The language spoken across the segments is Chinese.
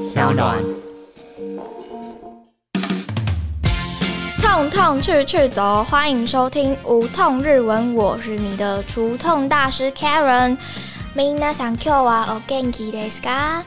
小暖。痛痛去去走，欢迎收听无痛日文，我是你的除痛大师 Karen。みなさん今日はお元気ですか？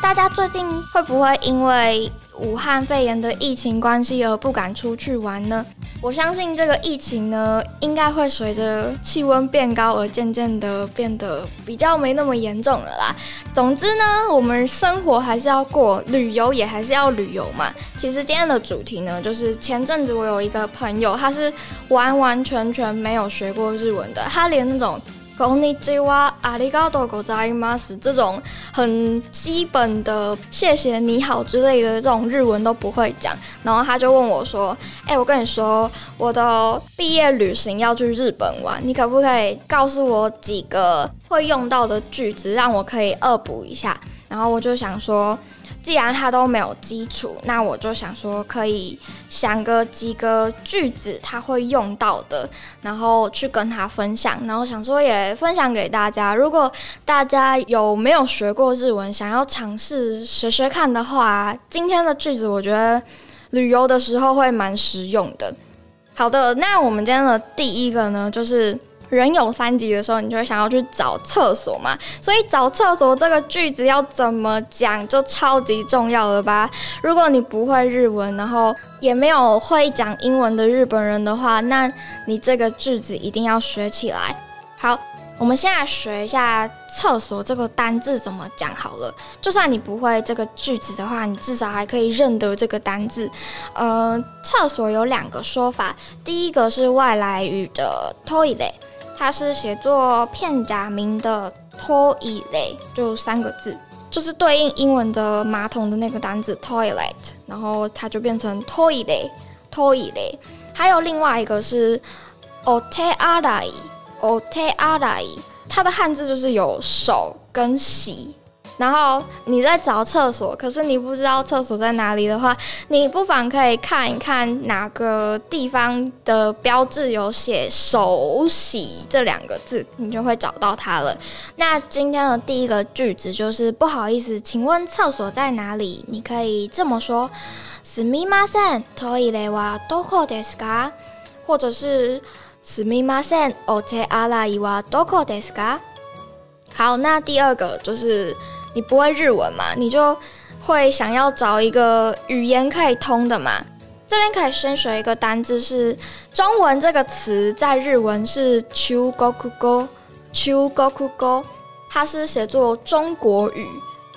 大家最近会不会因为武汉肺炎的疫情关系而不敢出去玩呢？ 我相信这个疫情呢，应该会随着气温变高而渐渐的变得比较没那么严重了啦。总之呢，我们生活还是要过，旅游也还是要旅游嘛。其实今天的主题呢，就是前阵子我有一个朋友，他是完完全全没有学过日文的，他连那种。こんにちは、ありがとうございます这种很基本的谢谢你好之类的这种日文都不会讲，然后他就问我说：“哎，我跟你说，我的毕业旅行要去日本玩，你可不可以告诉我几个会用到的句子，让我可以恶补一下？”然后我就想说。 既然他都没有基础，那我就想说可以想个几个句子他会用到的，然后去跟他分享，然后想说也分享给大家。如果大家有没有学过日文，想要尝试学学看的话，今天的句子我觉得旅游的时候会蛮实用的。好的，那我们今天的第一个呢，就是。人有三急的时候，你就会想要去找厕所嘛？所以找厕所这个句子要怎么讲，就超级重要了吧？如果你不会日文，然后也没有会讲英文的日本人的话，那你这个句子一定要学起来。好，我们现在学一下厕所这个单字怎么讲好了。就算你不会这个句子的话，你至少还可以认得这个单字。呃，厕所有两个说法，第一个是外来语的 toilet。它是写作片假名的 toilet，就三个字，就是对应英文的马桶的那个单字 toilet，然后它就变成 toilet，toilet。还有另外一个是 otearai，otearai，它的汉字就是有手跟洗。然后你在找厕所，可是你不知道厕所在哪里的话，你不妨可以看一看哪个地方的标志有写“手洗”这两个字，你就会找到它了。那今天的第一个句子就是不好意思，请问厕所在哪里？你可以这么说：“すみません、トイレはどこですか？”或者是“すみません、お手洗いはどこですか？”好，那第二个就是。 你不会日文嘛？你就会想要找一个语言可以通的嘛？这边可以先学一个单字，是中文这个词在日文是 chu goku go，chu goku go，它是写作中国语。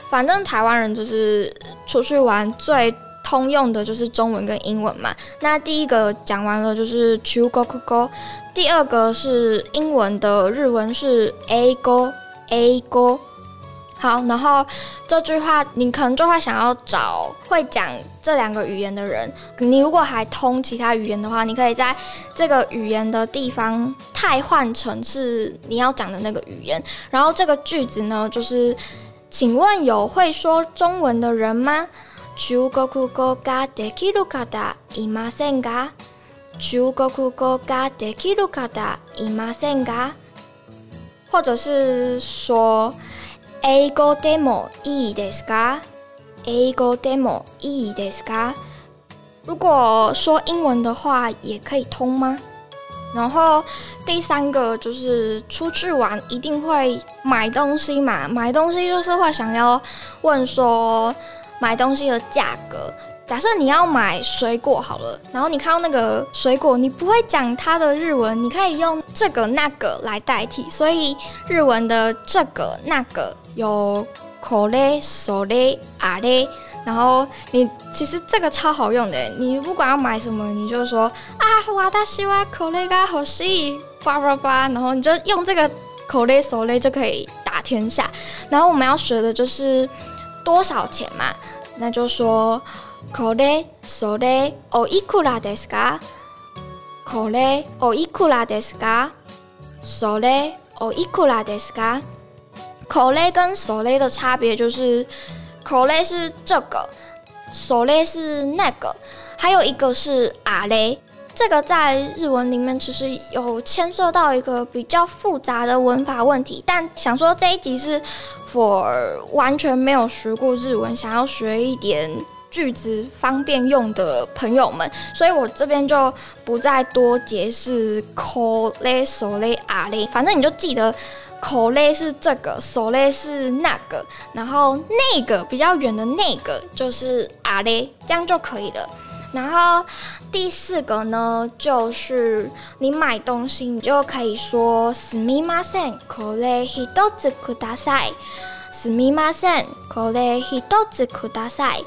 反正台湾人就是出去玩最通用的就是中文跟英文嘛。那第一个讲完了就是 chu goku go，第二个是英文的日文是 a go a go。好，然后这句话你可能就会想要找会讲这两个语言的人。你如果还通其他语言的话，你可以在这个语言的地方替换成是你要讲的那个语言。然后这个句子呢，就是请问有会说中文的人吗？中国語ができる方いませんか？中国語ができる方いませんか？或者是说。 英語でもいいですか？英語でもいいですか？如果说英文的话，也可以通吗？然后第三个就是出去玩一定会买东西嘛，买东西就是会想要问说买东西的价格。 假设你要买水果好了，然后你看到那个水果，你不会讲它的日文，你可以用这个那个来代替。所以日文的这个那个有これ、それ、あれ，然后你其实这个超好用的，你不管要买什么，你就说啊，私はこれが欲しい，叭叭叭，然后你就用这个これ、それ就可以打天下。然后我们要学的就是多少钱嘛，那就说。 これ、それ、おいくらですか？これ、おいくらですか？それ、おいくらですか？これ跟それ的差别就是，これ是这个，それ是那个，还有一个是あれ。这个在日文里面其实有牵涉到一个比较复杂的文法问题，但想说这一集是 for 完全没有学过日文，想要学一点 句子方便用的朋友们，所以我这边就不再多解释 ko le so le a le，反正你就记得 ko le 是这个，so le 是那个，然后那个比较远的那个就是 a le，这样就可以了。然后第四个呢，就是你买东西，你就可以说すみません、これ一つください。すみません、これ一つください。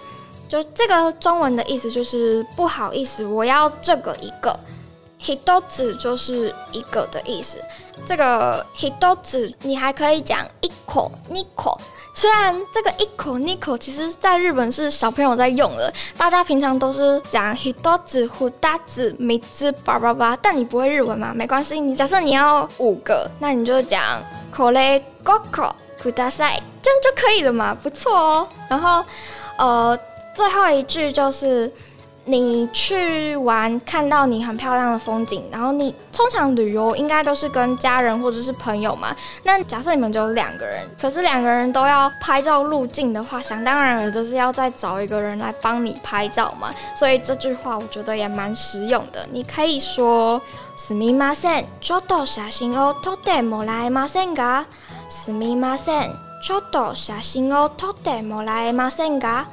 就这个中文的意思就是不好意思，我要这个一个。一つ就是一个的意思。这个一つ你还可以讲一口、二口。虽然这个一口、二口，其实在日本是小朋友在用的，大家平常都是讲一つ、二つ、三つ、叭叭叭，但你不会日文嘛？没关系，你假设你要五个，那你就讲これ五個ください，这样就可以了嘛？不错哦。然后，呃。 最后一句就是，你去玩看到你很漂亮的风景，然后你通常旅游应该都是跟家人或者是朋友嘛。那假设你们只有两个人，可是两个人都要拍照入镜的话，想当然了就是要再找一个人来帮你拍照嘛。所以这句话我觉得也蛮实用的。你可以说すみません、ちょっと写真を撮ってもらえませんか？すみません、ちょっと写真を撮ってもらえませんか？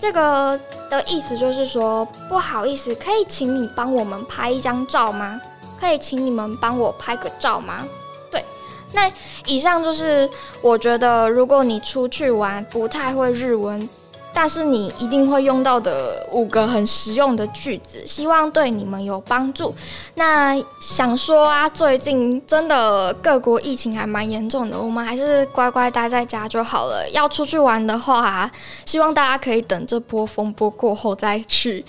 这个的意思就是说，不好意思，可以请你帮我们拍一张照吗？可以请你们帮我拍个照吗？对，那以上就是我觉得，如果你出去玩不太会日文。但是你一定会用到的五个很实用的句子，希望对你们有帮助。那想说啊，最近真的各国疫情还蛮严重的，我们还是乖乖待在家就好了。要出去玩的话，希望大家可以等这波风波过后再去。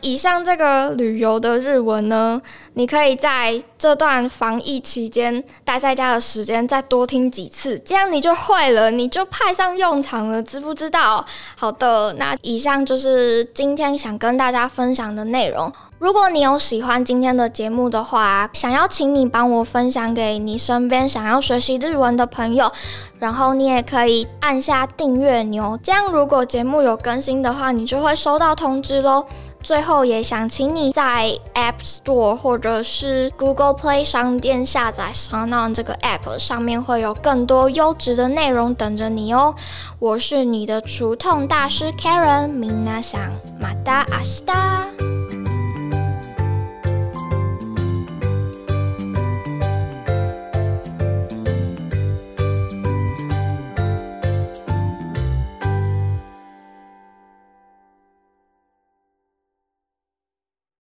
以上这个旅游的日文呢，你可以在这段防疫期间待在家的时间再多听几次，这样你就会了，你就派上用场了，知不知道？好的，那以上就是今天想跟大家分享的内容。如果你有喜欢今天的节目的话，想要请你帮我分享给你身边想要学习日文的朋友，然后你也可以按下订阅钮，这样如果节目有更新的话，你就会收到通知喽。最后也想请你在 App Store 或者是 Google Play 商店下载 SoundOn 这个 App，上面会有更多优质的内容等着你哦。我是你的除痛大师 Karen，明娜想马达阿西达。